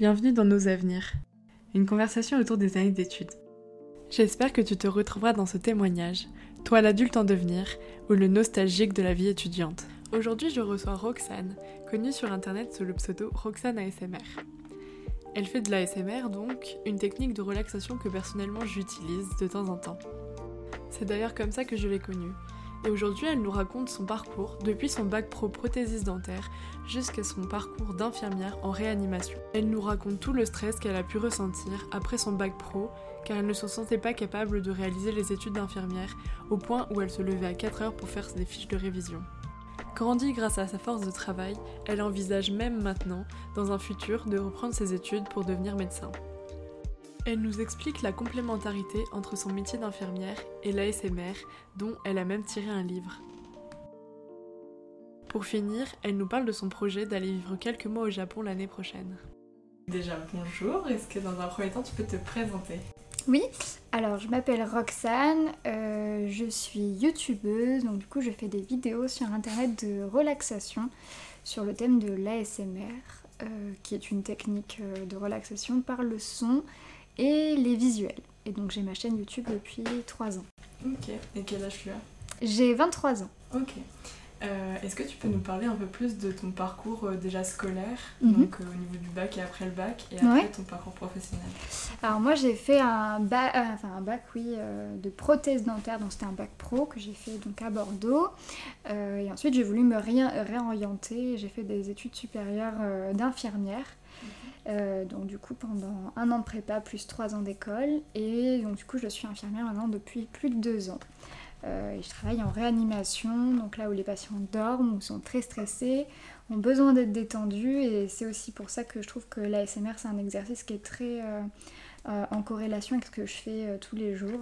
Bienvenue dans Nos Avenirs, une conversation autour des années d'études. J'espère que tu te retrouveras dans ce témoignage, toi l'adulte en devenir ou le nostalgique de la vie étudiante. Aujourd'hui, je reçois Roxane, connue sur internet sous le pseudo Roxane ASMR. Elle fait de l'ASMR donc, une technique de relaxation que personnellement j'utilise de temps en temps. C'est d'ailleurs comme ça que je l'ai connue, et aujourd'hui, elle nous raconte son parcours depuis son bac pro prothésiste dentaire jusqu'à son parcours d'infirmière en réanimation. Elle nous raconte tout le stress qu'elle a pu ressentir après son bac pro car elle ne se sentait pas capable de réaliser les études d'infirmière au point où elle se levait à 4 heures pour faire des fiches de révision. Grandie grâce à sa force de travail, elle envisage même maintenant, dans un futur, de reprendre ses études pour devenir médecin. Elle nous explique la complémentarité entre son métier d'infirmière et l'ASMR, dont elle a même tiré un livre. Pour finir, elle nous parle de son projet d'aller vivre quelques mois au Japon l'année prochaine. Déjà, bonjour, est-ce que dans un premier temps tu peux te présenter? Oui, alors je m'appelle Roxane, euh, je suis youtubeuse, donc du coup je fais des vidéos sur internet de relaxation sur le thème de l'ASMR, euh, qui est une technique euh, de relaxation par le son et les visuels. Et donc j'ai ma chaîne YouTube depuis 3 ans. Ok, et quel âge tu as? J'ai 23 ans. Ok. Euh, est-ce que tu peux nous parler un peu plus de ton parcours euh, déjà scolaire, Mhm. donc euh, au niveau du bac et après le bac, et après Ouais. ton parcours professionnel? Alors moi j'ai fait un bac, enfin un bac oui, de prothèse dentaire, donc c'était un bac pro que j'ai fait donc à Bordeaux. Et ensuite j'ai voulu me rien- réorienter, j'ai fait des études supérieures d'infirmière. Euh, donc du coup pendant un an de prépa plus trois ans d'école et donc du coup je suis infirmière maintenant depuis plus de deux ans. Euh, et je travaille en réanimation, donc là où les patients dorment ou sont très stressés, ont besoin d'être détendus et c'est aussi pour ça que je trouve que l'ASMR c'est un exercice qui est très euh, en corrélation avec ce que je fais tous les jours.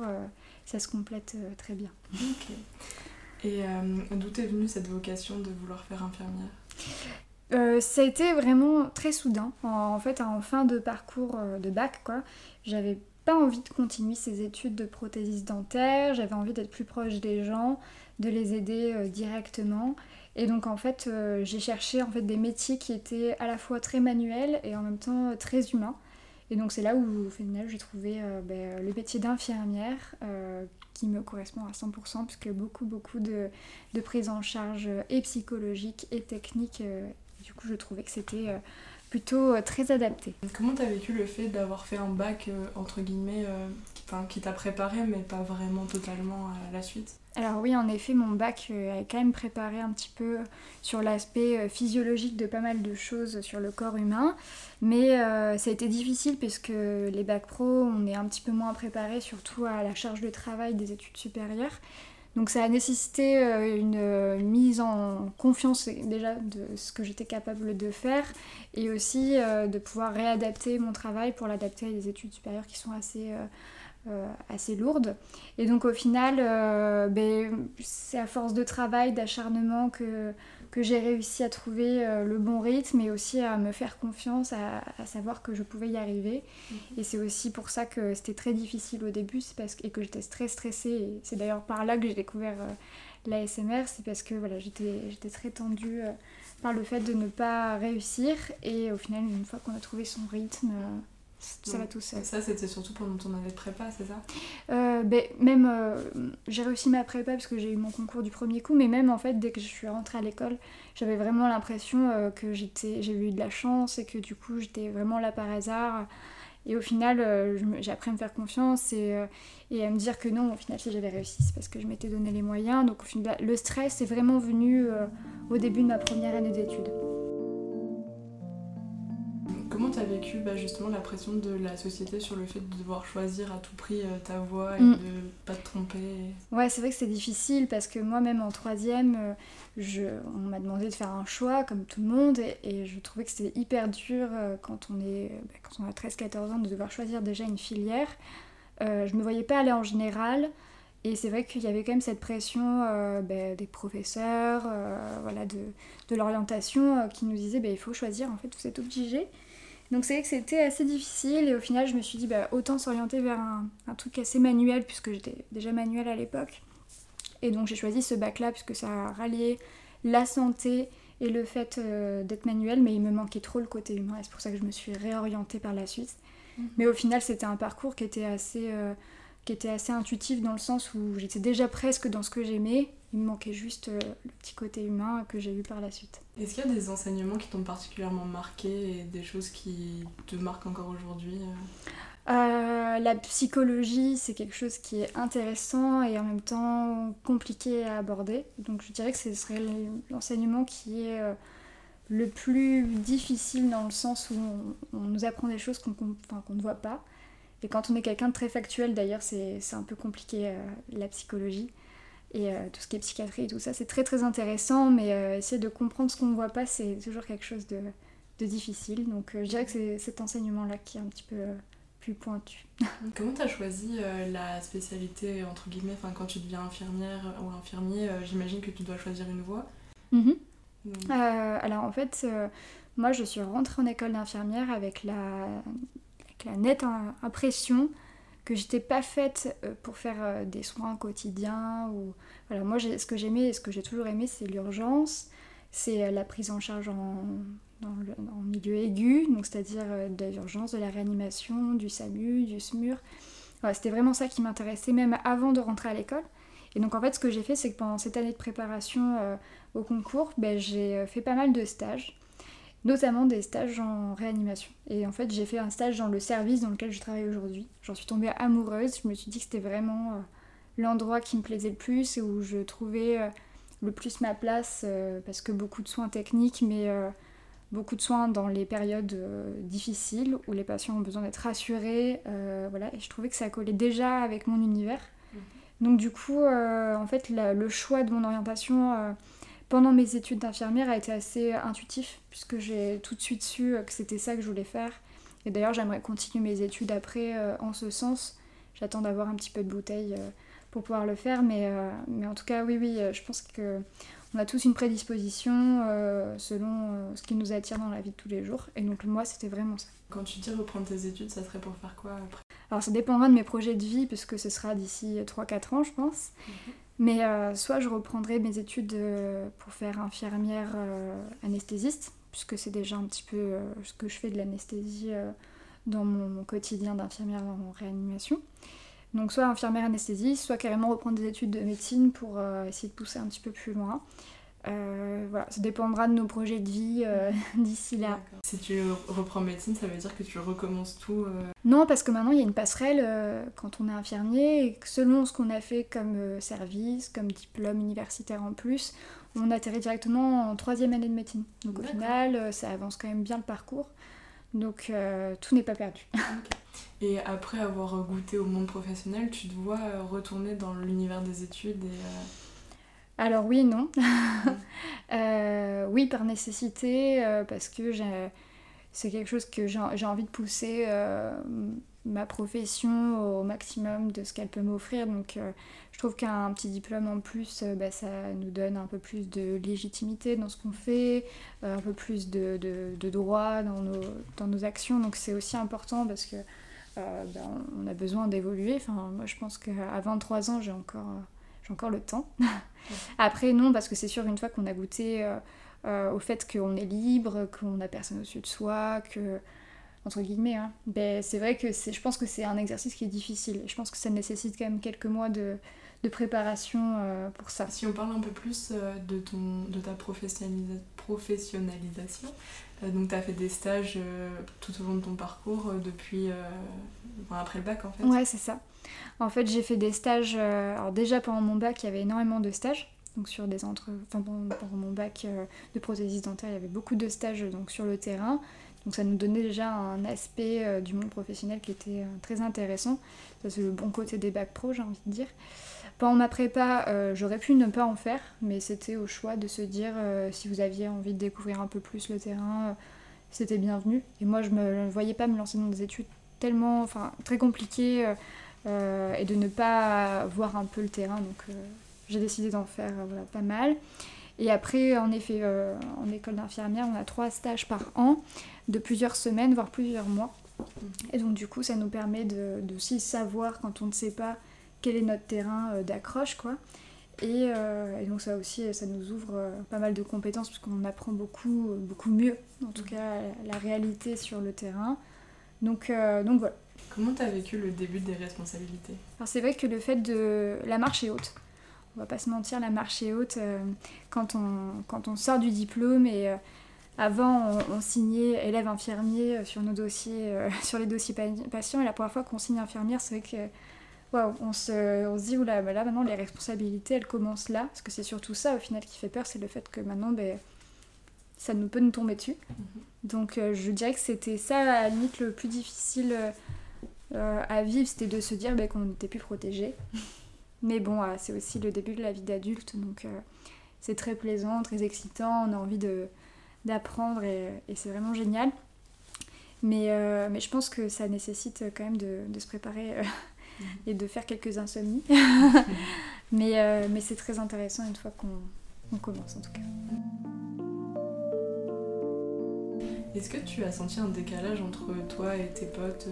ça se complète très bien. Et d'où est venue cette vocation de vouloir faire infirmière? Euh, ça a été vraiment très soudain. En, fait, en fin de parcours euh, de bac, quoi, j'avais pas envie de continuer ces études de prothésiste dentaire. J'avais envie d'être plus proche des gens, de les aider euh, directement. Et donc, en fait, j'ai cherché en fait des métiers qui étaient à la fois très manuels et en même temps très humains. Et donc, c'est là où, au final, j'ai trouvé ben, le métier d'infirmière qui me correspond à 100%, puisque beaucoup, beaucoup de, de prise en charge et psychologique et technique du coup, je trouvais que c'était euh, plutôt euh, très adapté. Comment t'as vécu le fait d'avoir fait un bac, euh, entre guillemets, qui, enfin, qui t'a préparé, mais pas vraiment totalement à la suite? Alors oui, en effet, mon bac a quand même préparé un petit peu sur l'aspect physiologique de pas mal de choses sur le corps humain, mais euh, ça a été difficile puisque les bacs pro, on est un petit peu moins préparé, surtout à la charge de travail des études supérieures. Donc ça a nécessité euh, une euh, mise en confiance déjà de ce que j'étais capable de faire et aussi euh, de pouvoir réadapter mon travail pour l'adapter à des études supérieures qui sont assez, assez lourdes. Et donc au final, ben, c'est à force de travail, d'acharnement que, que j'ai réussi à trouver euh, le bon rythme et aussi à me faire confiance, à, à savoir que je pouvais y arriver. Et c'est aussi pour ça que c'était très difficile au début c'est parce que, et que j'étais très stressée. Et c'est d'ailleurs par là que j'ai découvert euh, l'ASMR, c'est parce que voilà, j'étais j'étais très tendue euh, par le fait de ne pas réussir. Et au final, une fois qu'on a trouvé son rythme, ça va tout seul. Ça, c'était surtout pendant ton année de prépa, c'est ça? Euh, ben, même euh, j'ai réussi ma prépa parce que j'ai eu mon concours du premier coup, mais même en fait dès que je suis rentrée à l'école, j'avais vraiment l'impression euh, que j'étais, j'ai eu de la chance et que du coup j'étais vraiment là par hasard. Et au final, j'ai appris à me faire confiance et, et à me dire que non, au final, si j'avais réussi, c'est parce que je m'étais donné les moyens. Donc au final, le stress est vraiment venu au début de ma première année d'études. Comment t'as vécu bah, justement la pression de la société sur le fait de devoir choisir à tout prix euh, ta voie et Mm. de pas te tromper Ouais, c'est vrai que c'est difficile parce que moi-même en troisième, euh, je, on m'a demandé de faire un choix comme tout le monde et, et je trouvais que c'était hyper dur euh, quand on, est, bah, quand on a 13-14 ans de devoir choisir déjà une filière. Euh, je me voyais pas aller en général et c'est vrai qu'il y avait quand même cette pression euh, bah, des professeurs, euh, voilà, de, de l'orientation euh, qui nous disaient bah, il faut choisir, en fait vous êtes obligé. Donc c'est vrai que c'était assez difficile et au final je me suis dit bah, autant s'orienter vers un, un truc assez manuel puisque j'étais déjà manuel à l'époque. Et donc j'ai choisi ce bac là puisque ça a rallié la santé et le fait d'être manuel, mais il me manquait trop le côté humain, et c'est pour ça que je me suis réorientée par la suite. Mhm. Mais au final, c'était un parcours qui était assez qui était assez intuitif dans le sens où j'étais déjà presque dans ce que j'aimais. Il me manquait juste euh, le petit côté humain que j'ai eu par la suite. Est-ce qu'il y a des enseignements qui t'ont particulièrement marqué et des choses qui te marquent encore aujourd'hui euh? Euh, La psychologie, c'est quelque chose qui est intéressant et en même temps compliqué à aborder. Donc je dirais que ce serait l'enseignement qui est le plus difficile dans le sens où on, nous apprend des choses qu'on ne voit pas. Et quand on est quelqu'un de très factuel, d'ailleurs, c'est un peu compliqué euh, la psychologie. Et euh, tout ce qui est psychiatrie et tout ça, c'est très très intéressant, mais euh, essayer de comprendre ce qu'on ne voit pas, c'est toujours quelque chose de, de difficile. Donc je dirais que c'est cet enseignement-là qui est un petit peu plus pointu. Comment tu as choisi la spécialité, entre guillemets, enfin, quand tu deviens infirmière ou infirmier, j'imagine que tu dois choisir une voie mm-hmm. Alors en fait, moi je suis rentrée en école d'infirmière avec la la nette impression que j'étais pas faite euh, pour faire euh, des soins quotidiens ou voilà. Moi ce que j'aimais et ce que j'ai toujours aimé c'est l'urgence c'est euh, la prise en charge en, le, milieu aigu donc c'est-à-dire de l'urgence de la réanimation du SAMU du SMUR c'était vraiment ça qui m'intéressait même avant de rentrer à l'école. Et donc en fait ce que j'ai fait c'est que pendant cette année de préparation au concours ben, j'ai fait pas mal de stages notamment des stages en réanimation. Et en fait, j'ai fait un stage dans le service dans lequel je travaille aujourd'hui. J'en suis tombée amoureuse, je me suis dit que c'était vraiment euh, l'endroit qui me plaisait le plus et où je trouvais euh, le plus ma place, euh, parce que beaucoup de soins techniques, mais beaucoup de soins dans les périodes difficiles où les patients ont besoin d'être rassurés. voilà, et je trouvais que ça collait déjà avec mon univers. Mhm. Donc du coup, en fait, le choix de mon orientation pendant mes études d'infirmière a été assez intuitif, puisque j'ai tout de suite su que c'était ça que je voulais faire. Et d'ailleurs, j'aimerais continuer mes études après euh, en ce sens. J'attends d'avoir un petit peu de bouteille euh, pour pouvoir le faire, mais, euh, mais en tout cas, oui, oui, je pense que on a tous une prédisposition selon ce qui nous attire dans la vie de tous les jours. Et donc, moi, c'était vraiment ça. Quand tu dis reprendre tes études, ça serait pour faire quoi après? Alors, ça dépendra de mes projets de vie, puisque ce sera d'ici 3-4 ans, je pense. Mhm. Mais euh, soit je reprendrai mes études euh, pour faire infirmière euh, anesthésiste, puisque c'est déjà un petit peu ce que je fais de l'anesthésie dans mon, quotidien d'infirmière en réanimation. Donc soit infirmière anesthésiste, soit carrément reprendre des études de médecine pour essayer de pousser un petit peu plus loin. Euh, voilà, ça dépendra de nos projets de vie euh, d'ici là. Si tu reprends médecine, ça veut dire que tu recommences tout euh Non, parce que maintenant il y a une passerelle quand on est infirmier et selon ce qu'on a fait comme service, comme diplôme universitaire en plus, on atterrit directement en troisième année de médecine. Donc au final, ça avance quand même bien le parcours. Donc tout n'est pas perdu. Et après avoir goûté au monde professionnel, tu te vois retourner dans l'univers des études et alors oui non. Euh, oui par nécessité, euh, parce que c'est quelque chose que j'ai envie de pousser euh, ma profession au maximum de ce qu'elle peut m'offrir. Donc je trouve qu'un petit diplôme en plus, bah, ça nous donne un peu plus de légitimité dans ce qu'on fait, un peu plus de, de, droit dans nos, dans nos actions. Donc c'est aussi important parce que bah, on a besoin d'évoluer. Enfin, moi je pense qu'à 23 ans j'ai encore encore le temps. Après, non, parce que c'est sûr, une fois qu'on a goûté euh, euh, au fait qu'on est libre, qu'on n'a personne au-dessus de soi, que. entre guillemets, hein, ben, c'est vrai que je pense que c'est un exercice qui est difficile. Je pense que ça nécessite quand même quelques mois de, de préparation euh, pour ça. Si on parle un peu plus de, ton, de ta professionnalisation, donc tu as fait des stages tout au long de ton parcours depuis après le bac en fait Ouais, c'est ça. En fait, j'ai fait des stages. Euh, alors, déjà pendant mon bac, il y avait énormément de stages. Donc, sur des entre. Enfin, pendant, mon bac euh, de prothésiste dentaire, il y avait beaucoup de stages donc, sur le terrain. Donc, ça nous donnait déjà un aspect euh, du monde professionnel qui était très intéressant. Ça, c'est le bon côté des bacs pro, j'ai envie de dire. Pendant ma prépa, j'aurais pu ne pas en faire, mais c'était au choix de se dire si vous aviez envie de découvrir un peu plus le terrain, c'était bienvenu. Et moi, je ne voyais pas me lancer dans des études tellement, enfin, très compliquées euh, et de ne pas voir un peu le terrain. Donc euh, j'ai décidé d'en faire euh, pas mal. Et après, en effet, en école d'infirmière, on a trois stages par an de plusieurs semaines, voire plusieurs mois. Mhm. Et donc du coup, ça nous permet de, de aussi savoir quand on ne sait pas quel est notre terrain d'accroche, quoi. Et, donc ça aussi, ça nous ouvre pas mal de compétences puisqu'on apprend beaucoup, beaucoup mieux, en tout cas, la réalité sur le terrain. Donc, donc voilà. Comment tu as vécu le début des responsabilités? Alors c'est vrai que le fait de... La marche est haute. On va pas se mentir, la marche est haute quand, on, quand on sort du diplôme et avant, on, signait élève infirmier euh, sur nos dossiers, euh, sur les dossiers patients. Et la première fois qu'on signe infirmière, c'est vrai que waouh, on se, on se dit oula, bah là maintenant les responsabilités elles commencent là. Parce que c'est surtout ça au final qui fait peur, c'est le fait que maintenant ben, ça nous peut nous tomber dessus. Mhm. Donc euh, je dirais que c'était ça à la limite le plus difficile à vivre, c'était de se dire ben, qu'on n'était plus protégé. Mais bon, c'est aussi le début de la vie d'adulte, donc c'est très plaisant, très excitant, on a envie de d'apprendre et, c'est vraiment génial. Mais, euh, mais je pense que ça nécessite quand même de, de se préparer euh, et de faire quelques insomnies. mais euh, mais c'est très intéressant une fois qu'on commence en tout cas. Est-ce que tu as senti un décalage entre toi et tes potes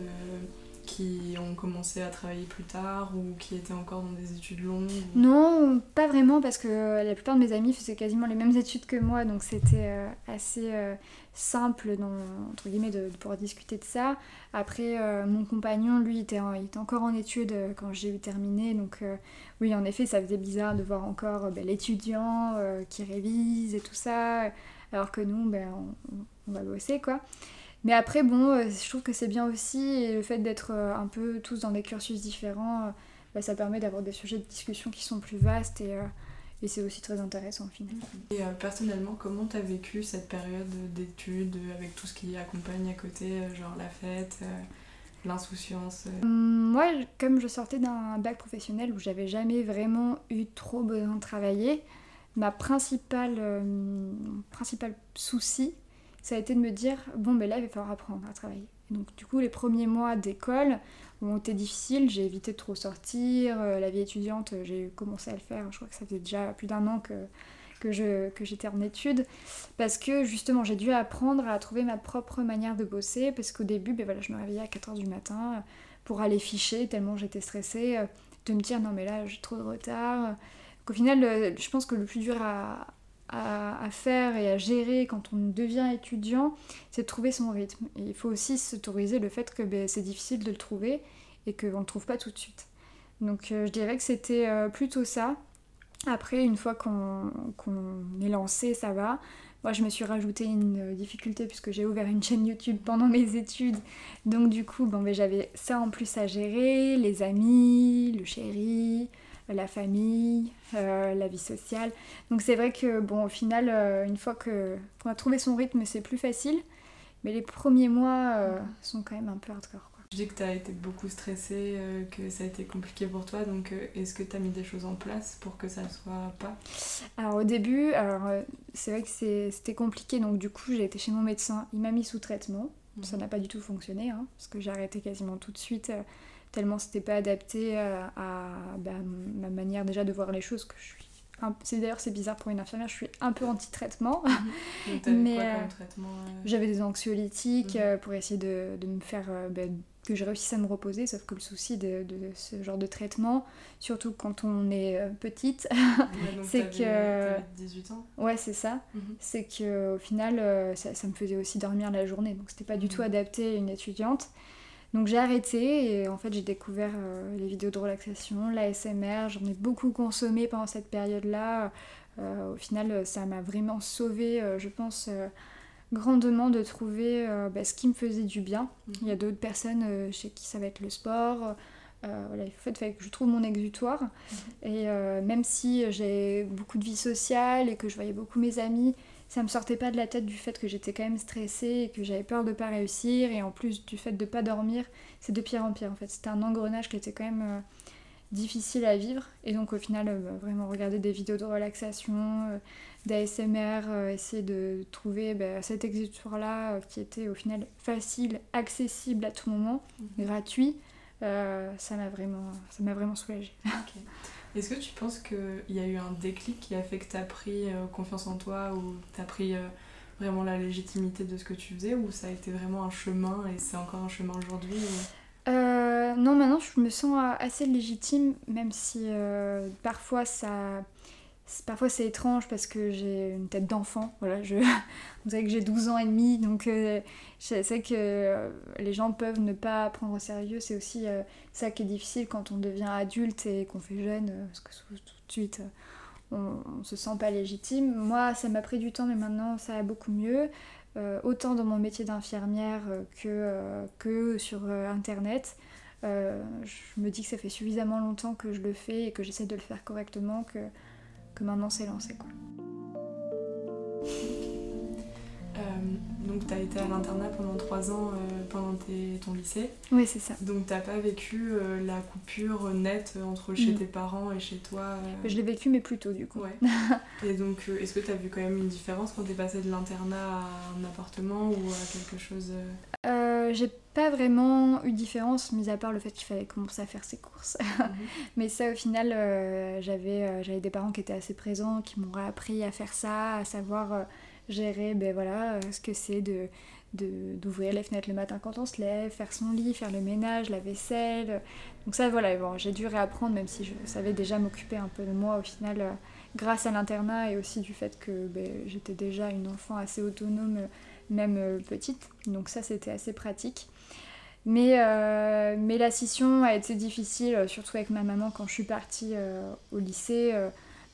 qui ont commencé à travailler plus tard ou qui étaient encore dans des études longues Non, pas vraiment parce que la plupart de mes amis faisaient quasiment les mêmes études que moi, donc c'était euh, assez euh, simple dans, entre guillemets de, pouvoir discuter de ça. Après, euh, mon compagnon, lui, était, il était encore en études quand j'ai eu terminé, donc oui, en effet, ça faisait bizarre de voir encore ben, l'étudiant qui révise et tout ça, alors que nous, ben, on, on va bosser quoi. Mais après, bon, euh, je trouve que c'est bien aussi, et le fait d'être euh, un peu tous dans des cursus différents, euh, bah, ça permet d'avoir des sujets de discussion qui sont plus vastes et, et c'est aussi très intéressant au final. Et personnellement, comment tu as vécu cette période d'études avec tout ce qui accompagne à côté, genre la fête l'insouciance hum, Moi, comme je sortais d'un bac professionnel où j'avais jamais vraiment eu trop besoin de travailler, ma principale, principal souci, ça a été de me dire bon ben là il va falloir apprendre à travailler. donc du coup les premiers mois d'école ont été difficiles, j'ai évité de trop sortir, euh, la vie étudiante j'ai commencé à le faire, je crois que ça faisait déjà plus d'un an que, que, je, que j'étais en études, parce que justement j'ai dû apprendre à trouver ma propre manière de bosser, parce qu'au début ben voilà, je me réveillais à 4h du matin pour aller ficher tellement j'étais stressée, euh, de me dire non mais là j'ai trop de retard. Qu'au final, je pense que le plus dur à, à, faire et à gérer quand on devient étudiant, c'est de trouver son rythme. Et il faut aussi s'autoriser le fait que ben, c'est difficile de le trouver et qu'on ne le trouve pas tout de suite. Donc euh, je dirais que c'était euh, plutôt ça. Après, une fois qu'on est lancé, ça va. Moi, je me suis rajouté une difficulté puisque j'ai ouvert une chaîne YouTube pendant mes études. Donc du coup, bon, ben, j'avais ça en plus à gérer, les amis, le chéri, la famille, euh, la vie sociale. Donc c'est vrai que bon au final euh, une fois qu'on a trouvé son rythme c'est plus facile, mais les premiers mois euh, sont quand même un peu hardcore. Quoi. Je dis que tu as été beaucoup stressée, que ça a été compliqué pour toi, donc est-ce que tu as mis des choses en place pour que ça ne soit pas? Alors au début, c'est vrai que c'était compliqué, donc du coup j'ai été chez mon médecin, il m'a mis sous traitement. Ça mhm. n'a pas du tout fonctionné, hein, parce que j'ai arrêté quasiment tout de suite tellement c'était pas adapté à, bah, ma manière déjà de voir les choses que je suis c'est d'ailleurs c'est bizarre pour une infirmière je suis un peu anti-traitement mhm. mais euh, euh j'avais des anxiolytiques mhm. euh, pour essayer de, de me faire bah, que je réussisse à me reposer sauf que le souci de, de, ce genre de traitement surtout quand on est petite c'est que 18 ans ouais c'est ça mhm. c'est que au final ça, ça, me faisait aussi dormir la journée donc c'était pas du tout adapté à une étudiante donc j'ai arrêté et en fait j'ai découvert euh, les vidéos de relaxation, l'ASMR, j'en ai beaucoup consommé pendant cette période-là. Euh, au final ça m'a vraiment sauvé, euh, je pense, grandement de trouver bah, ce qui me faisait du bien. Mhm. Il y a d'autres personnes chez qui ça va être le sport. voilà, il faut que je trouve mon exutoire. Mhm. Et même si j'ai beaucoup de vie sociale et que je voyais beaucoup mes amis, ça me sortait pas de la tête du fait que j'étais quand même stressée et que j'avais peur de pas réussir et en plus du fait de pas dormir, c'est de pire en pire en fait. C'était un engrenage qui était quand même euh, difficile à vivre et donc au final euh, bah, vraiment regarder des vidéos de relaxation, euh, d'ASMR, essayer de trouver bah, cet exutoire là qui était au final facile, accessible à tout moment, mhm. gratuit. ça m'a vraiment, ça m'a vraiment soulagée. Est-ce que tu penses qu'il y a eu un déclic qui a fait que tu as pris euh, confiance en toi ou tu as pris euh, vraiment la légitimité de ce que tu faisais ou ça a été vraiment un chemin et c'est encore un chemin aujourd'hui Non, maintenant je me sens assez légitime, même si parfois ça Parfois c'est étrange parce que j'ai une tête d'enfant, voilà, je... vous savez que j'ai 12 ans et demi, donc euh, je sais que euh, les gens peuvent ne pas prendre au sérieux, c'est aussi euh, ça qui est difficile quand on devient adulte et qu'on fait jeune, parce que tout de suite on, on, se sent pas légitime. Moi ça m'a pris du temps mais maintenant ça va beaucoup mieux, autant dans mon métier d'infirmière que, que sur internet. je me dis que ça fait suffisamment longtemps que je le fais et que j'essaie de le faire correctement que que maintenant c'est lancé. Quoi. Euh, donc tu as été à l'internat pendant trois ans euh, pendant ton lycée. Oui, c'est ça. Donc t'as pas vécu euh, la coupure nette entre chez mm. tes parents et chez toi Je l'ai vécu mais plus tôt du coup. Ouais. et donc est-ce que tu as vu quand même une différence quand tu es passé de l'internat à un appartement ou à quelque chose J'ai pas vraiment eu de différence, mis à part le fait qu'il fallait commencer à faire ses courses. Mhm. Mais ça, au final, j'avais j'avais des parents qui étaient assez présents, qui m'ont appris à faire ça, à savoir gérer ben voilà, euh, ce que c'est de d'ouvrir les fenêtres le matin quand on se lève, faire son lit, faire le ménage, la vaisselle. Donc ça voilà, bon, j'ai dû réapprendre même si je savais déjà m'occuper un peu de moi au final euh, grâce à l'internat et aussi du fait que ben, j'étais déjà une enfant assez autonome même euh, petite. Donc ça c'était assez pratique. Mais, mais la scission a été difficile, surtout avec ma maman quand je suis partie au lycée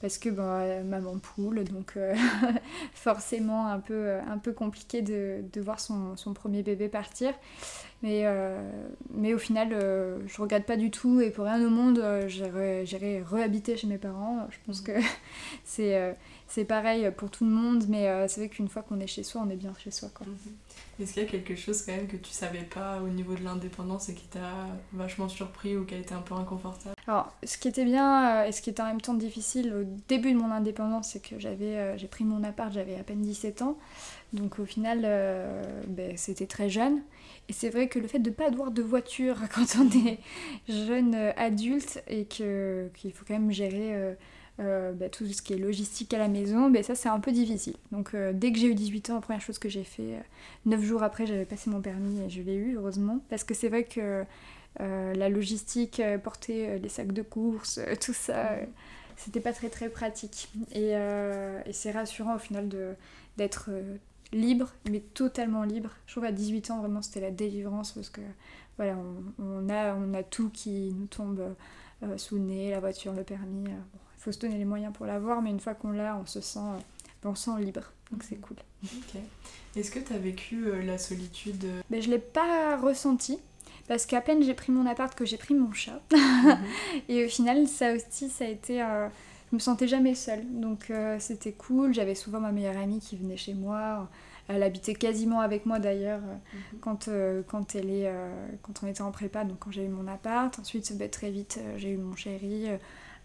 parce que euh, maman poule, donc euh, forcément un peu, euh, un peu compliqué de, de voir son, son, premier bébé partir. Mais, mais au final, je regrette pas du tout et pour rien au monde, j'irai réhabiter chez mes parents. Je pense que c'est c'est pareil pour tout le monde, mais c'est vrai qu'une fois qu'on est chez soi, on est bien chez soi. Quoi. Mhm. Est-ce qu'il y a quelque chose quand même que tu savais pas au niveau de l'indépendance et qui t'a vachement surpris ou qui a été un peu inconfortable? Alors, ce qui était bien euh, et ce qui était en même temps difficile au début de mon indépendance, c'est que j'avais, euh, j'ai pris mon appart, j'avais à peine 17 ans. Donc au final, euh, ben, c'était très jeune. Et c'est vrai que le fait de ne pas avoir de voiture quand on est jeune adulte et que, qu'il faut quand même gérer euh, bah, tout ce qui est logistique à la maison, bah, ça c'est un peu difficile. Donc euh, dès que j'ai eu 18 ans, la première chose que j'ai fait, 9 euh, jours après j'avais passé mon permis et je l'ai eu heureusement, parce que c'est vrai que la logistique, porter les sacs de courses, tout ça, c'était pas très très pratique. Et, c'est rassurant au final d'être libre, mais totalement libre. Je trouve à 18 ans vraiment c'était la délivrance parce que voilà, on, a, on a tout qui nous tombe sous le nez, la voiture, le permis faut se donner les moyens pour l'avoir, mais une fois qu'on l'a, on se sent, euh, on sent libre. Donc c'est cool. Est-ce que tu as vécu euh, la solitude euh? Ben, Je l'ai pas ressenti. Parce qu'à peine j'ai pris mon appart que j'ai pris mon chat. Mhm. et au final, ça aussi, ça a été. Je me sentais jamais seule. Donc c'était cool. J'avais souvent ma meilleure amie qui venait chez moi. Elle habitait quasiment avec moi d'ailleurs mhm. quand, quand, elle est, quand on était en prépa, donc quand j'ai eu mon appart. Ensuite, ben, très vite, j'ai eu mon chéri.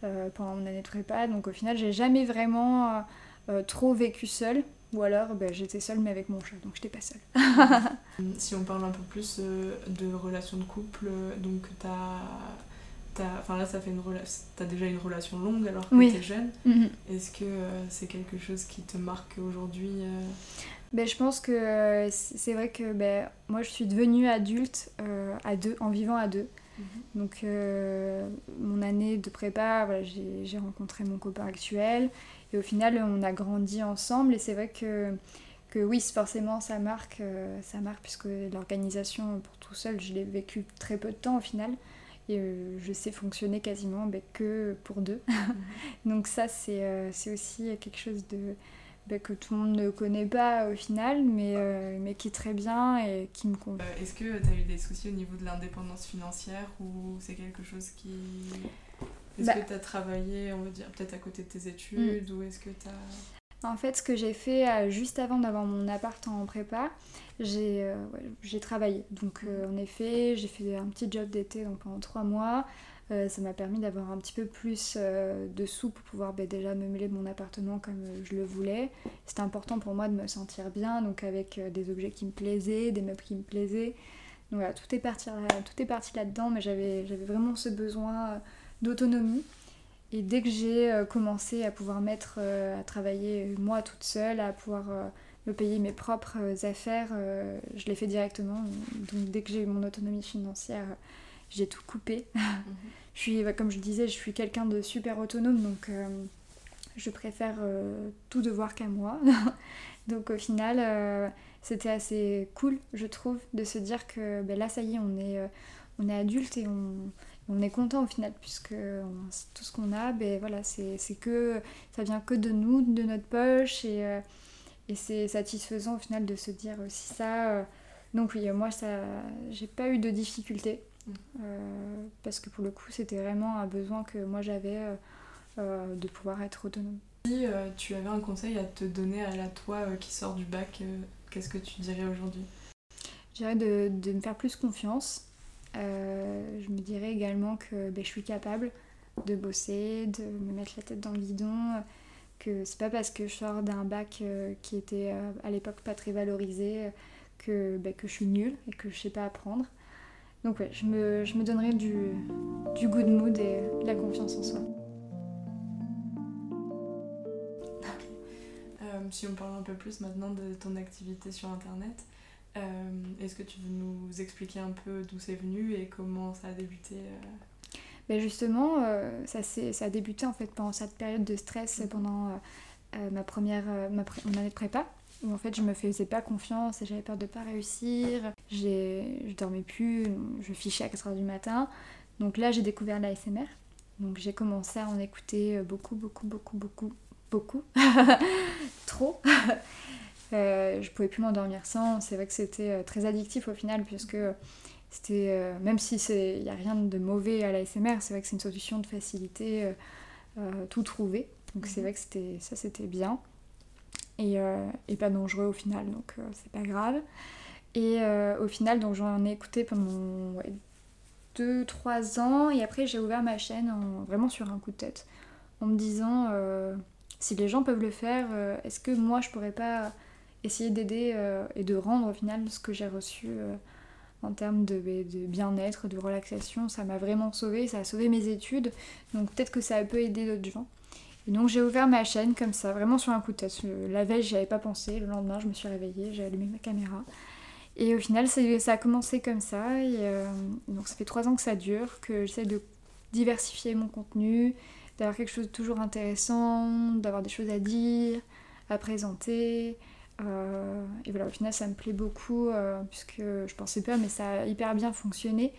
Euh, pendant mon année de prépa. Donc au final, j'ai jamais vraiment euh, euh, trop vécu seule. Ou alors ben, j'étais seule mais avec mon chat, donc j'étais pas seule. si on parle un peu plus de relations de couple, donc t'as enfin là ça fait une as déjà une relation longue alors que tu t'es jeune mhm. est-ce que c'est quelque chose qui te marque aujourd'hui ben, je pense que c'est vrai que ben, moi je suis devenue adulte à deux en vivant à deux Mhm. Donc, euh, mon année de prépa, voilà, j'ai rencontré mon copain actuel. Et au final, on a grandi ensemble. Et c'est vrai que, que oui, forcément, ça marque, euh, ça marque puisque l'organisation pour tout seul, je l'ai vécu très peu de temps au final. Et euh, je sais fonctionner quasiment mais que pour deux. Donc ça, c'est aussi quelque chose de, bah, que tout le monde ne connaît pas au final, mais, euh, mais qui est très bien et qui me convient. Euh, est-ce que tu as eu des soucis au niveau de l'indépendance financière ou c'est quelque chose qui... Est-ce bah que tu as travaillé, on va dire, peut-être à côté de tes études mm. ou est-ce que tu as... En fait, ce que j'ai fait euh, juste avant d'avoir mon appart en prépa, j'ai travaillé. Donc, en effet, j'ai fait un petit job d'été pendant trois mois. Euh, ça m'a permis d'avoir un petit peu plus euh, de sous pour pouvoir bah, déjà meubler mon appartement comme euh, je le voulais. C'était important pour moi de me sentir bien, donc avec des objets qui me plaisaient, des meubles qui me plaisaient. Donc voilà, tout est parti, tout est parti là-dedans, mais j'avais vraiment ce besoin d'autonomie. Et dès que j'ai commencé à pouvoir mettre à travailler moi toute seule, à pouvoir me payer mes propres affaires, je l'ai fait directement. Donc dès que j'ai eu mon autonomie financière, j'ai tout coupé. je suis, comme je disais, je suis quelqu'un de super autonome, donc je préfère tout devoir qu'à moi. donc au final, c'était assez cool, je trouve, de se dire que ben là, ça y est, on est, on est adulte et on, on est content au final puisque tout ce qu'on a ben voilà c'est que ça vient que de nous de notre poche et, euh, et c'est satisfaisant au final de se dire aussi ça euh. donc oui moi ça j'ai pas eu de difficultés mm. euh, parce que pour le coup c'était vraiment un besoin que moi j'avais de pouvoir être autonome si tu avais un conseil à te donner à la toi qui sort du bac qu'est-ce que tu dirais aujourd'hui? Je dirais de, de me faire plus confiance euh, je me dirais également que ben, je suis capable de bosser, de me mettre la tête dans le guidon, que c'est pas parce que je sors d'un bac euh, qui était euh, à l'époque pas très valorisé que, ben, que je suis nulle et que je sais pas apprendre. Donc ouais, je me, je donnerai du, du good mood et de la confiance en soi. si on parle un peu plus maintenant de ton activité sur Internet, euh, est-ce que tu veux nous expliquer un peu d'où c'est venu et comment ça a débuté euh ben Justement, euh, ça, ça a débuté en fait pendant cette période de stress, mhm. pendant ma première ma mon année de prépa, où en fait je me faisais pas confiance et j'avais peur de pas réussir. Je dormais plus, je fichais à 4h du matin. Donc là j'ai découvert l'ASMR. Donc j'ai commencé à en écouter beaucoup, beaucoup, beaucoup, beaucoup, beaucoup. Trop. Euh, je pouvais plus m'endormir sans. C'est vrai que c'était euh, très addictif au final, puisque c'était, euh, même si il n'y a rien de mauvais à l'ASMR, c'est vrai que c'est une solution de facilité, tout trouver. Donc c'est mhm. vrai que c'était, ça c'était bien. Et, et, pas dangereux au final, donc c'est pas grave. Et au final, donc j'en ai écouté pendant 2-3 ans, et après j'ai ouvert ma chaîne vraiment sur un coup de tête, en me disant si les gens peuvent le faire, est-ce que moi je pourrais pas essayer d'aider euh, et de rendre au final ce que j'ai reçu euh, en termes de, bien-être, de relaxation. Ça m'a vraiment sauvé, ça a sauvé mes études. Donc peut-être que ça peut aider d'autres gens. Et donc j'ai ouvert ma chaîne comme ça, vraiment sur un coup de tête. La veille, j'y avais pas pensé. Le lendemain, je me suis réveillée, j'ai allumé ma caméra. Et au final, ça a commencé comme ça. Et euh, donc ça fait trois ans que ça dure, que j'essaie de diversifier mon contenu, d'avoir quelque chose de toujours intéressant, d'avoir des choses à dire, à présenter. Euh, et voilà, au final, ça me plaît beaucoup, euh, puisque je pensais pas, mais ça a hyper bien fonctionné.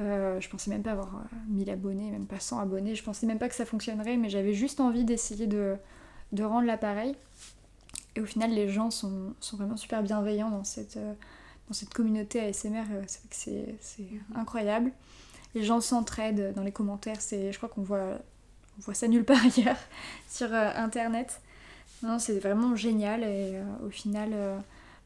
Euh, je pensais même pas avoir 1000 abonnés, même pas 100 abonnés. Je pensais même pas que ça fonctionnerait, mais j'avais juste envie d'essayer de, de, rendre l'appareil. Et au final, les gens sont, sont vraiment super bienveillants dans cette, dans cette communauté ASMR. C'est c'est incroyable. Les gens s'entraident dans les commentaires. Je crois qu'on voit, on voit ça nulle part ailleurs sur Internet. Non, c'est vraiment génial et euh, au final, euh,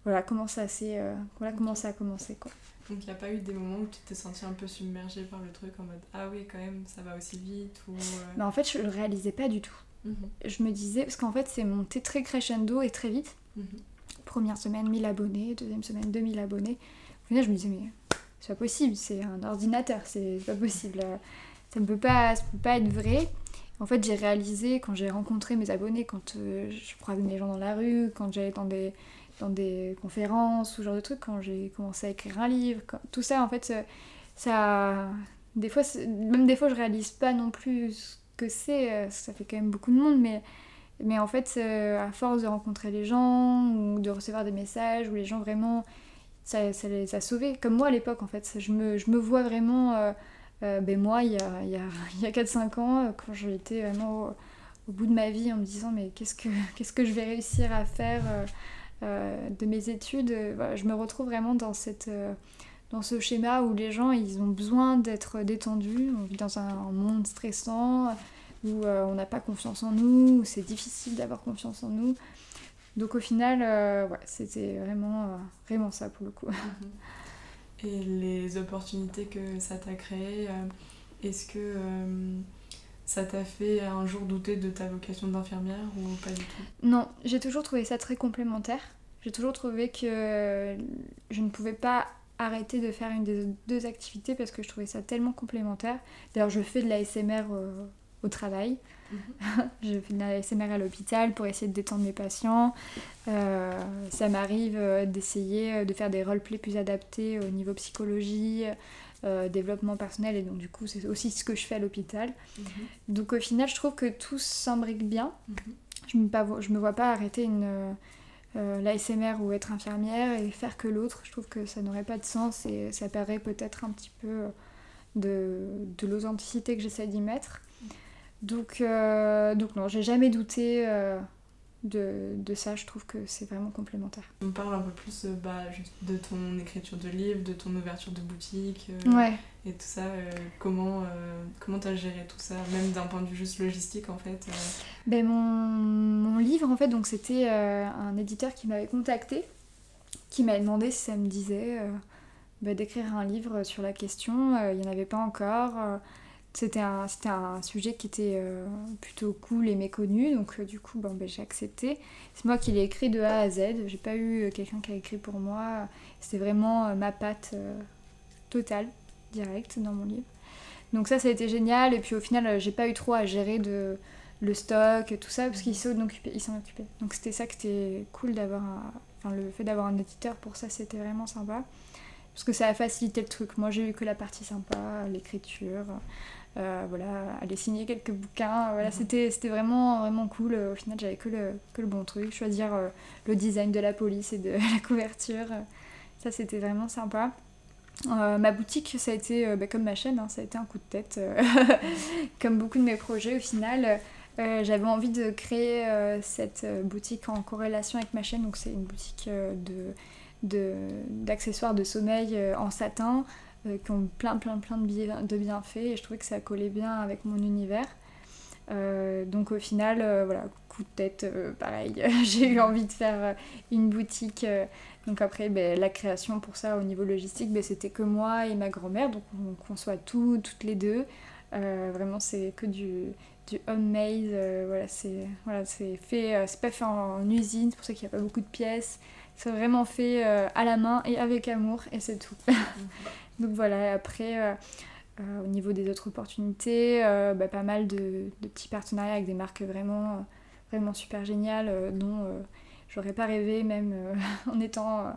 voilà comment ça, euh, voilà comment ça a commencé. Quoi. Donc il n'y a pas eu des moments où tu t'es senti un peu submergée par le truc en mode ah oui quand même ça va aussi vite ou... Mais en fait je le réalisais pas du tout. Mhm. Je me disais, parce qu'en fait c'est monté très crescendo et très vite. Mhm. Première semaine 1000 abonnés, deuxième semaine 2000 abonnés. Au final je me disais mais c'est pas possible, c'est un ordinateur, c'est pas possible. Ça ne peut pas, ça peut pas être vrai. En fait, j'ai réalisé quand j'ai rencontré mes abonnés, quand euh, je croisais des gens dans la rue, quand j'allais dans des, dans des conférences, ce genre de trucs, quand j'ai commencé à écrire un livre, tout ça, en fait, ça. Des fois, même des fois, je réalise pas non plus ce que c'est, euh, ça fait quand même beaucoup de monde, mais, en fait, euh, à force de rencontrer les gens, ou de recevoir des messages, où les gens vraiment. Ça, ça les a sauvés. Comme moi à l'époque, en fait, je me, je me vois vraiment. Euh, ben moi, il y a, il y a, il y a 4-5 ans, euh, quand j'étais vraiment au, bout de ma vie en me disant mais qu'est-ce que, qu'est-ce que je vais réussir à faire euh, de mes études, je me retrouve vraiment dans, cette, dans ce schéma où les gens ils ont besoin d'être détendus, on vit dans un, monde stressant, où on n'a pas confiance en nous, où c'est difficile d'avoir confiance en nous. Donc au final, ouais, c'était vraiment, vraiment ça pour le coup. Mhm et les opportunités que ça t'a créées. Euh, est-ce que euh, ça t'a fait un jour douter de ta vocation d'infirmière ou pas du tout? Non, j'ai toujours trouvé ça très complémentaire. J'ai toujours trouvé que je ne pouvais pas arrêter de faire une des deux activités parce que je trouvais ça tellement complémentaire. D'ailleurs, je fais de la SMR euh, au travail. Je fais de la SMR à l'hôpital pour essayer de détendre mes patients. ça m'arrive d'essayer de faire des roleplays plus adaptés au niveau psychologie, développement personnel, et donc du coup c'est aussi ce que je fais à l'hôpital. Mhm. Donc au final je trouve que tout s'imbrique bien. Mhm. Je me, je me vois pas arrêter une euh, l'ASMR ou être infirmière et faire que l'autre, je trouve que ça n'aurait pas de sens et ça perdrait peut-être un petit peu de, de l'authenticité que j'essaie d'y mettre. Donc, euh, donc non, j'ai jamais douté euh, de, de, ça, je trouve que c'est vraiment complémentaire. On parle un peu plus euh, bah, de ton écriture de livre, de ton ouverture de boutique ouais. et tout ça. comment comment t'as géré tout ça, même d'un point de vue juste logistique en fait ben, mon, mon, livre en fait, donc c'était un éditeur qui m'avait contacté, qui m'avait demandé si ça me disait bah, d'écrire un livre sur la question. Il n'y en avait pas encore. C'était un, un, sujet qui était euh, plutôt cool et méconnu, donc euh, du coup ben, j'ai accepté. C'est moi qui l'ai écrit de A à Z, j'ai pas eu euh, quelqu'un qui a écrit pour moi, c'était vraiment ma patte totale, directe dans mon livre. Donc ça, ça a été génial, et puis au final, j'ai pas eu trop à gérer de, le stock, tout ça, parce qu'ils s'en occupaient. Donc c'était ça qui était cool d'avoir Enfin, le fait d'avoir un éditeur pour ça, c'était vraiment sympa. Parce que ça a facilité le truc. Moi, j'ai eu que la partie sympa, l'écriture, euh, voilà, aller signer quelques bouquins. Voilà, mhm. c'était, c'était vraiment, vraiment cool. Au final, j'avais que le, que le bon truc. Choisir euh, le design de la police et de la couverture. Ça, c'était vraiment sympa. Euh, ma boutique, ça a été, bah, comme ma chaîne, hein, ça a été un coup de tête. comme beaucoup de mes projets, au final, j'avais envie de créer cette boutique en corrélation avec ma chaîne. Donc, c'est une boutique de, d'accessoires de sommeil en satin. Euh, qui ont plein plein plein de, de bienfaits et je trouvais que ça collait bien avec mon univers. Euh, donc au final, euh, voilà, coup de tête, pareil, j'ai eu envie de faire une boutique. donc après, ben, la création pour ça au niveau logistique, ben, c'était que moi et ma grand-mère, donc on conçoit tout, toutes les deux. vraiment, c'est que du, du homemade, voilà, c'est voilà, fait, c'est pas fait en, usine, c'est pour ça qu'il n'y a pas beaucoup de pièces. C'est vraiment fait à la main et avec amour et c'est tout. Donc voilà, après, euh, euh, au niveau des autres opportunités, euh, bah, pas mal de, petits partenariats avec des marques vraiment, vraiment super géniales, dont j'aurais pas rêvé, même en étant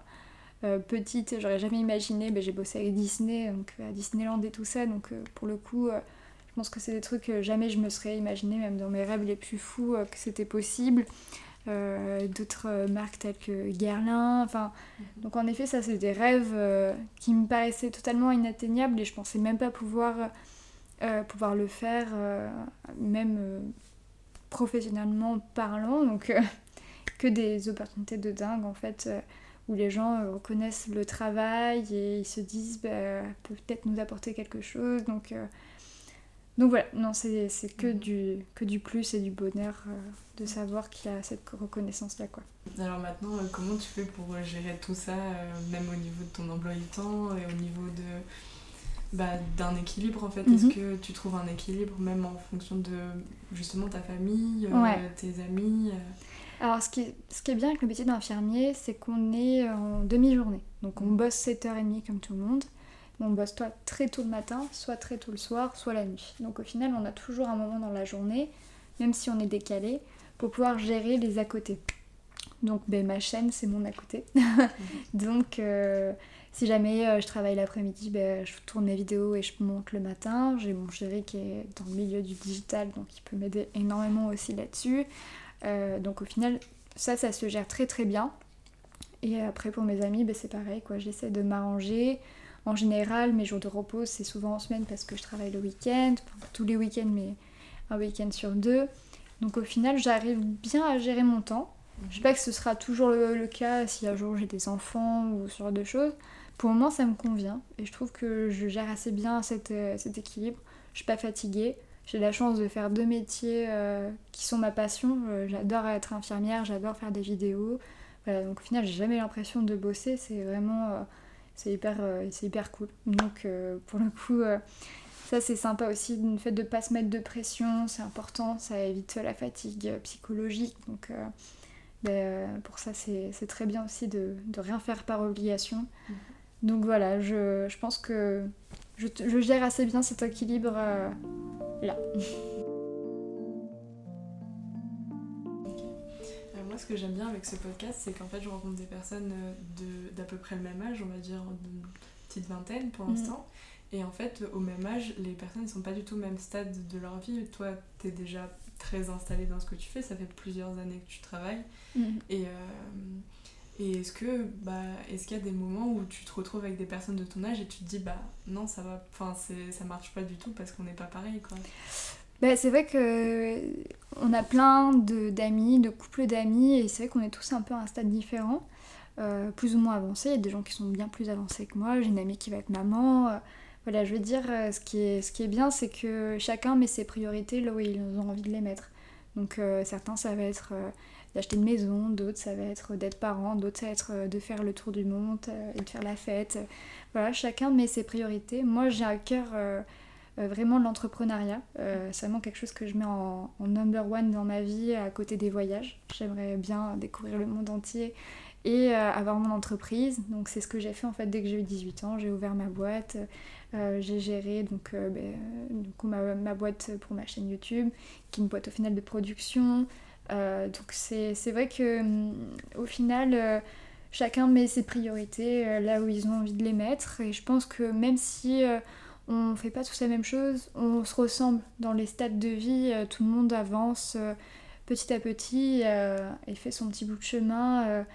petite, j'aurais jamais imaginé. Bah, j'ai bossé avec Disney, donc à Disneyland et tout ça, donc pour le coup. je pense que c'est des trucs que jamais je me serais imaginé, même dans mes rêves les plus fous, que c'était possible. Euh, d'autres euh, marques telles que Guerlain. Enfin, mhm. donc en effet, ça c'est des rêves euh, qui me paraissaient totalement inatteignables et je pensais même pas pouvoir, pouvoir le faire, même professionnellement parlant. Donc que des opportunités de dingue en fait, où les gens reconnaissent le travail et ils se disent bah, peut-être nous apporter quelque chose. Donc donc voilà, non, c'est que, mhm. du, que du plus et du bonheur euh, de savoir qu'il y a cette reconnaissance-là. quoi. Alors maintenant, euh, comment tu fais pour euh, gérer tout ça, même au niveau de ton emploi du temps et au niveau de bah, d'un équilibre en fait? Est-ce mhm. que tu trouves un équilibre même en fonction de justement ta famille, tes amis Alors ce qui, est, ce qui est bien avec le métier d'infirmier, c'est qu'on est en demi-journée. Donc on mhm. bosse 7h30 comme tout le monde on bosse soit très tôt le matin, soit très tôt le soir, soit la nuit. Donc au final, on a toujours un moment dans la journée, même si on est décalé, pour pouvoir gérer les à côté. Donc ben, ma chaîne, c'est mon à côté. Donc euh, si jamais euh, je travaille l'après-midi, ben, je tourne mes vidéos et je monte le matin. J'ai mon chéri qui est dans le milieu du digital, donc il peut m'aider énormément aussi là-dessus. Euh, donc au final, ça, ça se gère très très bien. Et après pour mes amis, ben, c'est pareil, quoi. J'essaie de m'arranger. En général, mes jours de repos, c'est souvent en semaine parce que je travaille le week-end, tous les week-ends, mais un week-end sur deux. Donc au final, j'arrive bien à gérer mon temps. Je sais pas que ce sera toujours le, cas si un jour j'ai des enfants ou ce genre de choses. Pour le moment, ça me convient et je trouve que je gère assez bien cet, euh, cet équilibre. Je suis pas fatiguée. J'ai la chance de faire deux métiers euh, qui sont ma passion. Euh, j'adore être infirmière, j'adore faire des vidéos. Voilà, donc au final, j'ai jamais l'impression de bosser. C'est vraiment c'est hyper, euh, c'est hyper cool. Donc euh, pour le coup, euh, ça c'est sympa aussi, le fait de ne pas se mettre de pression, c'est important, ça évite la fatigue psychologique. Donc ben, pour ça c'est très bien aussi de, de, rien faire par obligation. Mhm. Donc voilà, je, pense que je, je, gère assez bien cet équilibre là. ce que j'aime bien avec ce podcast, c'est qu'en fait, je rencontre des personnes d'à peu près le même âge, on va dire une petite vingtaine pour mhm. l'instant. Et en fait, au même âge, les personnes ne sont pas du tout au même stade de leur vie. Toi, tu es déjà très installé dans ce que tu fais, ça fait plusieurs années que tu travailles. Mhm. Et, et est-ce que bah est-ce qu'il y a des moments où tu te retrouves avec des personnes de ton âge et tu te dis bah non ça va enfin c'est ça marche pas du tout parce qu'on n'est pas pareil quoi? Bah, c'est vrai que on a plein d'amis, de, couples d'amis et c'est vrai qu'on est tous un peu à un stade différent, euh, plus ou moins avancé. Il y a des gens qui sont bien plus avancés que moi. J'ai une amie qui va être maman. Euh, voilà, je veux dire, euh, ce qui est, ce qui est bien, c'est que chacun met ses priorités là où ils ont envie de les mettre. Donc certains, ça va être d'acheter une maison, d'autres ça va être d'être parent, d'autres ça va être de faire le tour du monde et de faire la fête. Voilà, chacun met ses priorités. Moi j'ai à cœur vraiment l'entrepreneuriat. c'est vraiment quelque chose que je mets en, number one dans ma vie à côté des voyages. J'aimerais bien découvrir le monde entier et avoir mon entreprise. Donc c'est ce que j'ai fait en fait dès que j'ai eu 18 ans. J'ai ouvert ma boîte, j'ai géré donc, ben, ma, ma, boîte pour ma chaîne YouTube, qui est une boîte au final de production. Euh, donc c'est vrai que hum, au final, euh, chacun met ses priorités euh, là où ils ont envie de les mettre. Et je pense que même si on fait pas tous la même chose, on se ressemble dans les stades de vie, tout le monde avance petit à petit et fait son petit bout de chemin.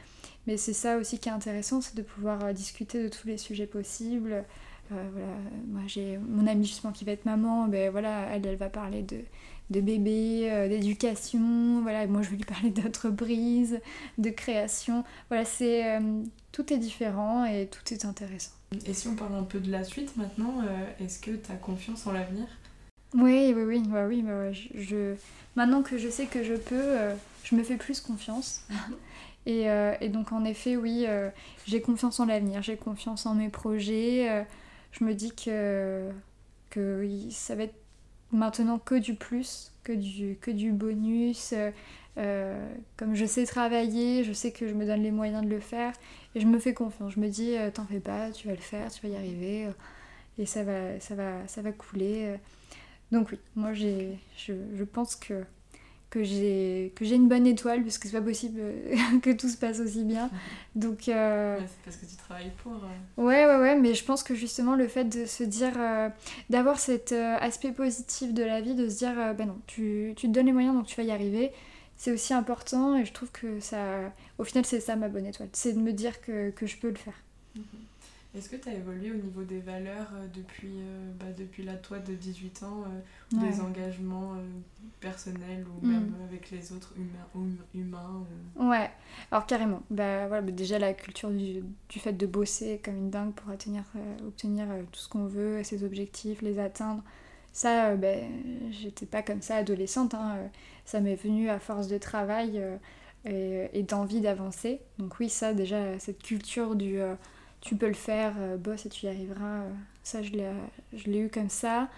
mais c'est ça aussi qui est intéressant, c'est de pouvoir discuter de tous les sujets possibles. voilà, moi j'ai mon amie justement qui va être maman, ben voilà, elle, va parler de de bébé, euh, d'éducation, voilà, moi je vais lui parler d'entreprise, de création. Voilà, c'est euh, tout est différent et tout est intéressant. Et si on parle un peu de la suite maintenant, euh, est-ce que tu as confiance en l'avenir? Oui, oui, oui, bah oui, bah je, maintenant que je sais que je peux, je me fais plus confiance. et, et, donc en effet, oui, j'ai confiance en l'avenir, j'ai confiance en mes projets. je me dis que, que ça va être maintenant que du plus, que du, que du bonus. Euh, euh, comme je sais travailler, je sais que je me donne les moyens de le faire et je me fais confiance. Je me dis, euh, t'en fais pas, tu vas le faire, tu vas y arriver et ça va, ça va, ça va couler. Donc oui, moi j'ai, je, je pense que que j'ai que j'ai une bonne étoile parce que c'est pas possible que tout se passe aussi bien donc euh... c'est parce que tu travailles pour euh. ouais ouais ouais mais je pense que justement le fait de se dire euh, d'avoir cet euh, aspect positif de la vie de se dire ben non tu, tu, te donnes les moyens donc tu vas y arriver c'est aussi important et je trouve que ça au final c'est ça ma bonne étoile c'est de me dire que, que je peux le faire mhm. Est-ce que tu as évolué au niveau des valeurs euh, depuis, euh, bah, depuis la toi de 18 ans, euh, des engagements personnels ou mm. même avec les autres humains, humains Ouais, alors carrément. Bah, voilà, bah, déjà la culture du, du, fait de bosser comme une dingue pour obtenir, obtenir tout ce qu'on veut, ses objectifs, les atteindre. Ça, ben, j'étais pas comme ça adolescente. Hein, ça m'est venu à force de travail et, et d'envie d'avancer. Donc oui, ça déjà, cette culture du tu peux le faire, euh, bosse et tu y arriveras. Euh, ça, je l'ai eu comme ça.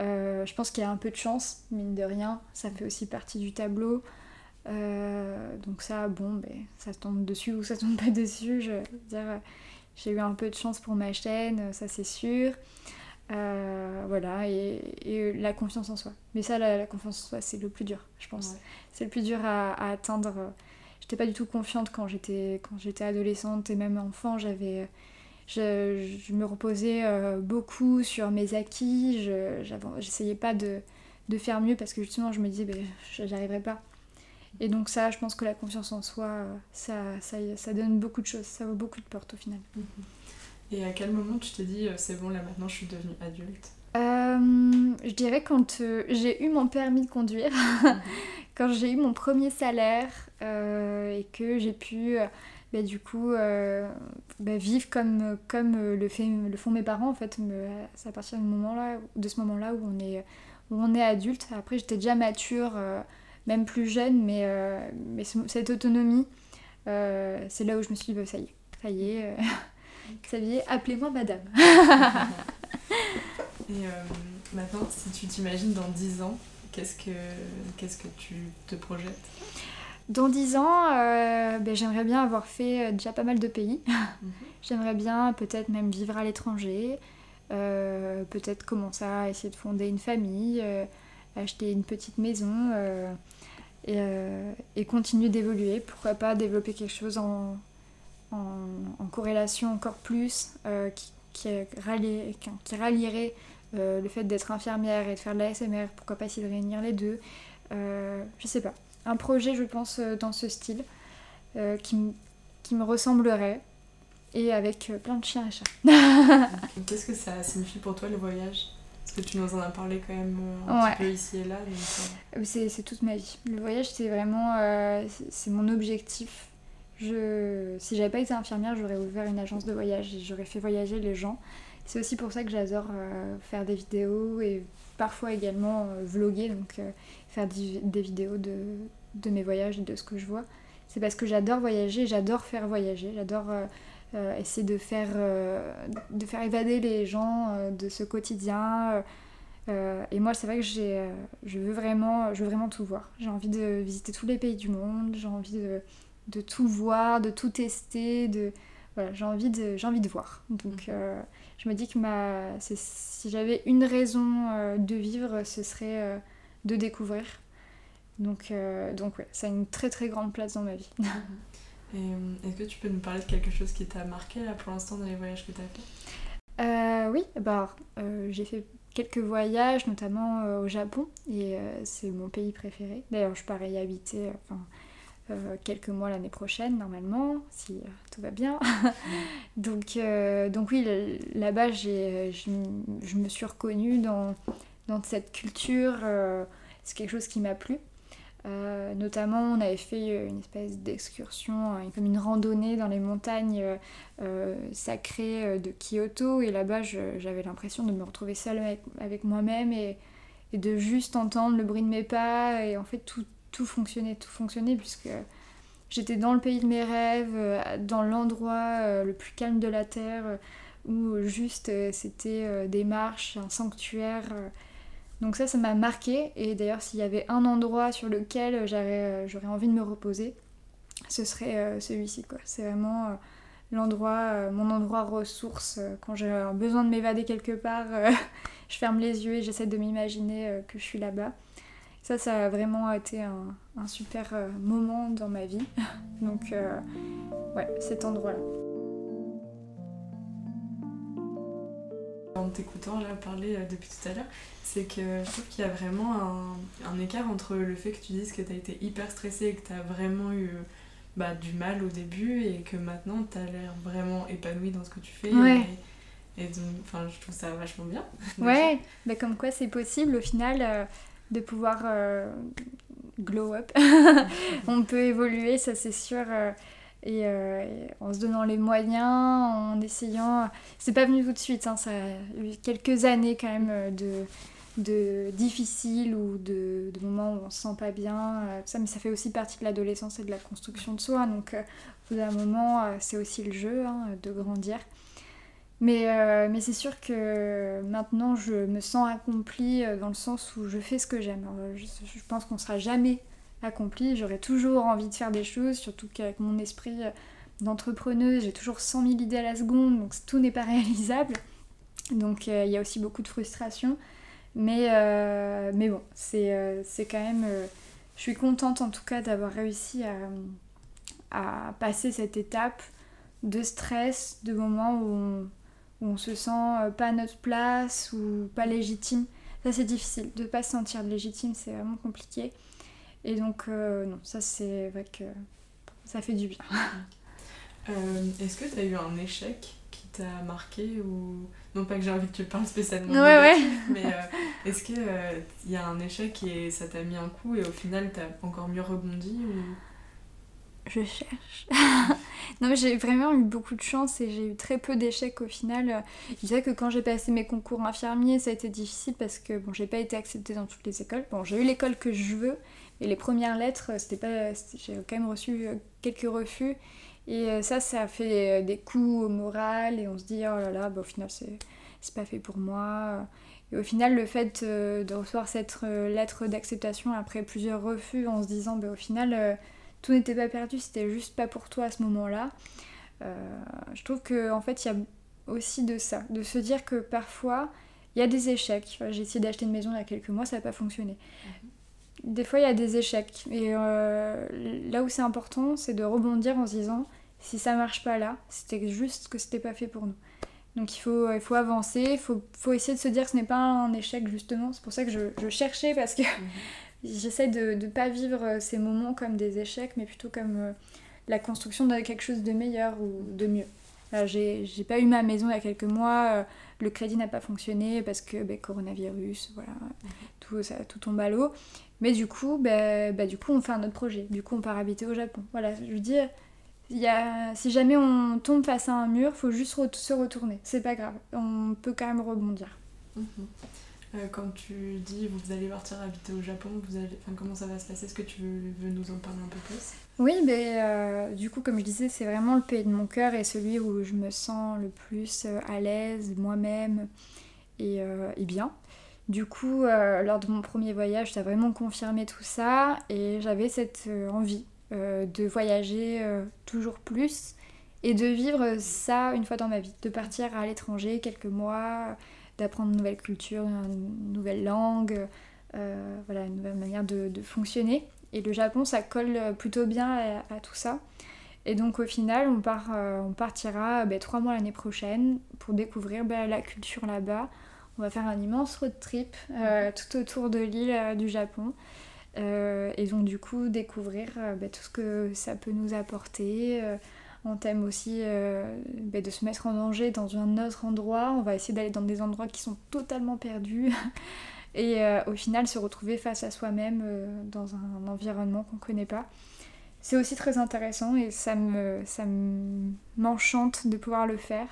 Euh, je pense qu'il y a un peu de chance, mine de rien. Ça fait aussi partie du tableau. donc ça, bon, ben, ça tombe dessus ou ça tombe pas dessus. Je veux dire, j'ai eu un peu de chance pour ma chaîne, ça c'est sûr. Voilà, et, la confiance en soi. Mais ça, la, confiance en soi, c'est le plus dur, je pense. C'est le plus dur à, à atteindre. J'étais pas du tout confiante quand j'étais quand j'étais adolescente et même enfant. J'avais je, me reposais euh, beaucoup sur mes acquis, j'essayais pas de, faire mieux parce que justement je me disais ben, j'arriverai pas. Et donc ça, je pense que la confiance en soi, euh, ça, ça, donne beaucoup de choses, ça vaut beaucoup de portes au final. Mhm. Et à quel moment tu te dis euh, c'est bon là maintenant je suis devenue adulte? Je dirais quand j'ai eu mon permis de conduire, mhm. quand j'ai eu mon premier salaire et que j'ai pu bah, du coup euh, bah, vivre comme, comme euh, le, fait, le font mes parents en fait c'est à partir du moment là de ce moment là où on est où on est adulte. Après j'étais déjà mature euh, même plus jeune mais, mais cette autonomie c'est là où je me suis dit bah, ça y est ça y est est appelez-moi madame et maintenant si tu t'imagines dans 10 ans qu'est-ce que qu'est-ce que tu te projettes? Dans 10 ans, euh, ben, j'aimerais bien avoir fait euh, déjà pas mal de pays. Mhm. j'aimerais bien peut-être même vivre à l'étranger, euh, peut-être commencer à essayer de fonder une famille, acheter une petite maison. et, euh, et continuer d'évoluer. Pourquoi pas développer quelque chose en, en, corrélation encore plus qui, qui, qui, rallierait le fait d'être infirmière et de faire de la SMR. Pourquoi pas essayer de réunir les deux Je sais pas. Un projet, je pense, dans ce style qui, qui me ressemblerait et avec euh, plein de chiens et chats. Qu'est-ce que ça signifie pour toi le voyage? Parce que tu nous en as parlé quand même euh, un petit peu ici et là. Euh. C'est toute ma vie. Le voyage, c'est vraiment c'est mon objectif. Si j'avais pas été infirmière, j'aurais ouvert une agence de voyage et j'aurais fait voyager les gens. C'est aussi pour ça que j'adore faire des vidéos et parfois également vloguer, donc faire des vidéos de, mes voyages et de ce que je vois. C'est parce que j'adore voyager, j'adore faire voyager, j'adore euh, essayer de faire, euh, de faire évader les gens euh, de ce quotidien. et moi, c'est vrai que je, veux vraiment, je veux vraiment tout voir. J'ai envie de visiter tous les pays du monde, j'ai envie de, de tout voir, de tout tester, de, voilà, j'ai envie de j'ai envie de voir donc mmh. je me dis que ma si j'avais une raison de vivre ce serait de découvrir donc donc ouais ça a une très très grande place dans ma vie mmh. Euh, est-ce que tu peux nous parler de quelque chose qui t'a marqué là pour l'instant dans les voyages que tu as fait? Euh, Oui, bah, euh, j'ai fait quelques voyages, notamment au Japon, et c'est mon pays préféré. D'ailleurs, je pars y habiter quelques mois l'année prochaine, normalement, si tout va bien. donc, donc oui, là-bas, je me suis reconnue dans, dans cette culture. c'est quelque chose qui m'a plu. Euh, notamment, on avait fait euh, une espèce d'excursion, hein, comme une randonnée dans les montagnes euh, sacrées de Kyoto. Et là-bas, j'avais l'impression de me retrouver seule avec, moi-même et, de juste entendre le bruit de mes pas. Et en fait, tout, tout fonctionnait, tout fonctionnait, puisque j'étais dans le pays de mes rêves, dans l'endroit le plus calme de la Terre, où juste c'était des marches, un sanctuaire. Donc ça, ça m'a marqué. Et d'ailleurs, s'il y avait un endroit sur lequel euh, j'aurais envie de me reposer, ce serait euh, celui-ci. C'est vraiment euh, l'endroit, mon endroit ressource. quand j'ai besoin de m'évader quelque part, je ferme les yeux et j'essaie de m'imaginer que je suis là-bas. Ça, ça a vraiment été un, un super moment dans ma vie. Donc, ouais, cet endroit-là. En t'écoutant là parler euh, depuis tout à l'heure, c'est que je trouve qu'il y a vraiment un, écart entre le fait que tu dises que tu as été hyper stressée et que tu as vraiment eu bah, du mal au début et que maintenant tu as l'air vraiment épanouie dans ce que tu fais. Et, donc, enfin, je trouve ça vachement bien. Ouais, bah, comme quoi c'est possible au final euh, de pouvoir euh, glow up. On peut évoluer, ça c'est sûr. Euh, et, en se donnant les moyens, en essayant. C'est pas venu tout de suite, hein, ça a eu quelques années quand même euh, de, de difficiles ou de, de, moments où on se sent pas bien, euh, ça, mais ça fait aussi partie de l'adolescence et de la construction de soi. Donc, au bout d'un moment, c'est aussi le jeu hein, de grandir. Mais, mais c'est sûr que maintenant, je me sens accomplie dans le sens où je fais ce que j'aime. Je, je, pense qu'on sera jamais accompli. J'aurais toujours envie de faire des choses, surtout qu'avec mon esprit d'entrepreneuse, j'ai toujours 100 000 idées à la seconde, donc tout n'est pas réalisable. Donc euh, il y a aussi beaucoup de frustration. Mais, euh, mais bon, c'est euh, quand même... je suis contente en tout cas d'avoir réussi à, à, passer cette étape de stress, de moments où on, où on se sent pas à notre place ou pas légitime. Ça c'est difficile, de pas se sentir légitime, c'est vraiment compliqué. Et donc, euh, non, ça c'est vrai que ça fait du bien. Euh, est-ce que tu as eu un échec qui t'a marqué ou non pas que j'ai envie que tu parles spécialement ouais, ouais. mais euh, est-ce que il y a un échec et ça t'a mis un coup et au final t'as encore mieux rebondi ou? Je cherche. non, mais j'ai vraiment eu beaucoup de chance et j'ai eu très peu d'échecs au final. Je dirais que quand j'ai passé mes concours infirmiers, ça a été difficile parce que bon, j'ai pas été acceptée dans toutes les écoles. Bon, j'ai eu l'école que je veux, et les premières lettres, c'était pas, j'ai quand même reçu euh, quelques refus. Et euh, ça, ça a fait euh, des coups au moral et on se dit, oh là là, bah, au final, c'est, c'est pas fait pour moi. Et au final, le fait de recevoir cette lettre d'acceptation après plusieurs refus en se disant, bah, au final, tout n'était pas perdu, c'était juste pas pour toi à ce moment-là. je trouve qu'en en fait, il y a aussi de ça, de se dire que parfois, il y a des échecs. j'ai essayé d'acheter une maison il y a quelques mois, ça n'a pas fonctionné. Mhm des fois il y a des échecs. Et euh, là où c'est important, c'est de rebondir en se disant si ça marche pas là, c'était juste que c'était pas fait pour nous. Donc il faut, il faut avancer, il faut, faut, essayer de se dire que ce n'est pas un échec justement. C'est pour ça que je, je cherchais parce que mhm. j'essaie de ne pas vivre ces moments comme des échecs, mais plutôt comme euh, la construction de quelque chose de meilleur ou de mieux. J'ai pas eu ma maison il y a quelques mois, euh, le crédit n'a pas fonctionné parce que ben, coronavirus, voilà, tout, ça, tout tombe à l'eau. Mais du coup, ben, ben, du coup, on fait un autre projet. Du coup, on part habiter au Japon. Voilà, je veux dire, y a, si jamais on tombe face à un mur, faut juste se retourner. C'est pas grave. On peut quand même rebondir. Mhm. Euh, quand tu dis vous allez partir habiter au Japon, comment ça va se passer? Est-ce que tu veux, nous en parler un peu plus? Oui, mais euh, du coup, comme je disais, c'est vraiment le pays de mon cœur et celui où je me sens le plus euh, à l'aise, moi-même et, et, bien. Du coup, lors de mon premier voyage, ça a vraiment confirmé tout ça et j'avais cette envie de voyager toujours plus et de vivre ça une fois dans ma vie, de partir à l'étranger quelques mois d'apprendre une nouvelle culture, une nouvelle langue, euh, voilà, une nouvelle manière de, fonctionner. Et le Japon, ça colle plutôt bien à, tout ça. Et donc au final, on, part, euh, on partira ben, trois mois l'année prochaine pour découvrir ben, la culture là-bas. On va faire un immense road trip euh, mhm. tout autour de l'île du Japon. et donc du coup découvrir ben, tout ce que ça peut nous apporter, on t'aime aussi euh, bah, de se mettre en danger dans un autre endroit. On va essayer d'aller dans des endroits qui sont totalement perdus. Et euh, au final, se retrouver face à soi-même euh, dans un environnement qu'on ne connaît pas. C'est aussi très intéressant et ça me ça m'enchante de pouvoir le faire.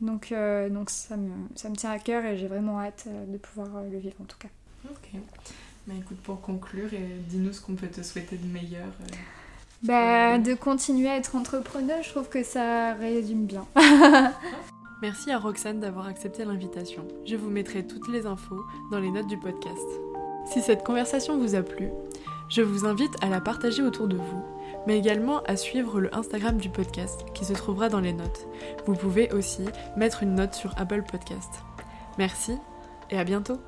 Donc, donc ça, me, ça me tient à cœur et j'ai vraiment hâte de pouvoir le vivre en tout cas. Ok. Bah écoute, pour conclure, dis-nous ce qu'on peut te souhaiter de meilleur. Bah, de continuer à être entrepreneur, je trouve que ça résume bien. Merci à Roxane d'avoir accepté l'invitation. Je vous mettrai toutes les infos dans les notes du podcast. Si cette conversation vous a plu, je vous invite à la partager autour de vous, mais également à suivre le Instagram du podcast qui se trouvera dans les notes. Vous pouvez aussi mettre une note sur Apple Podcast. Merci et à bientôt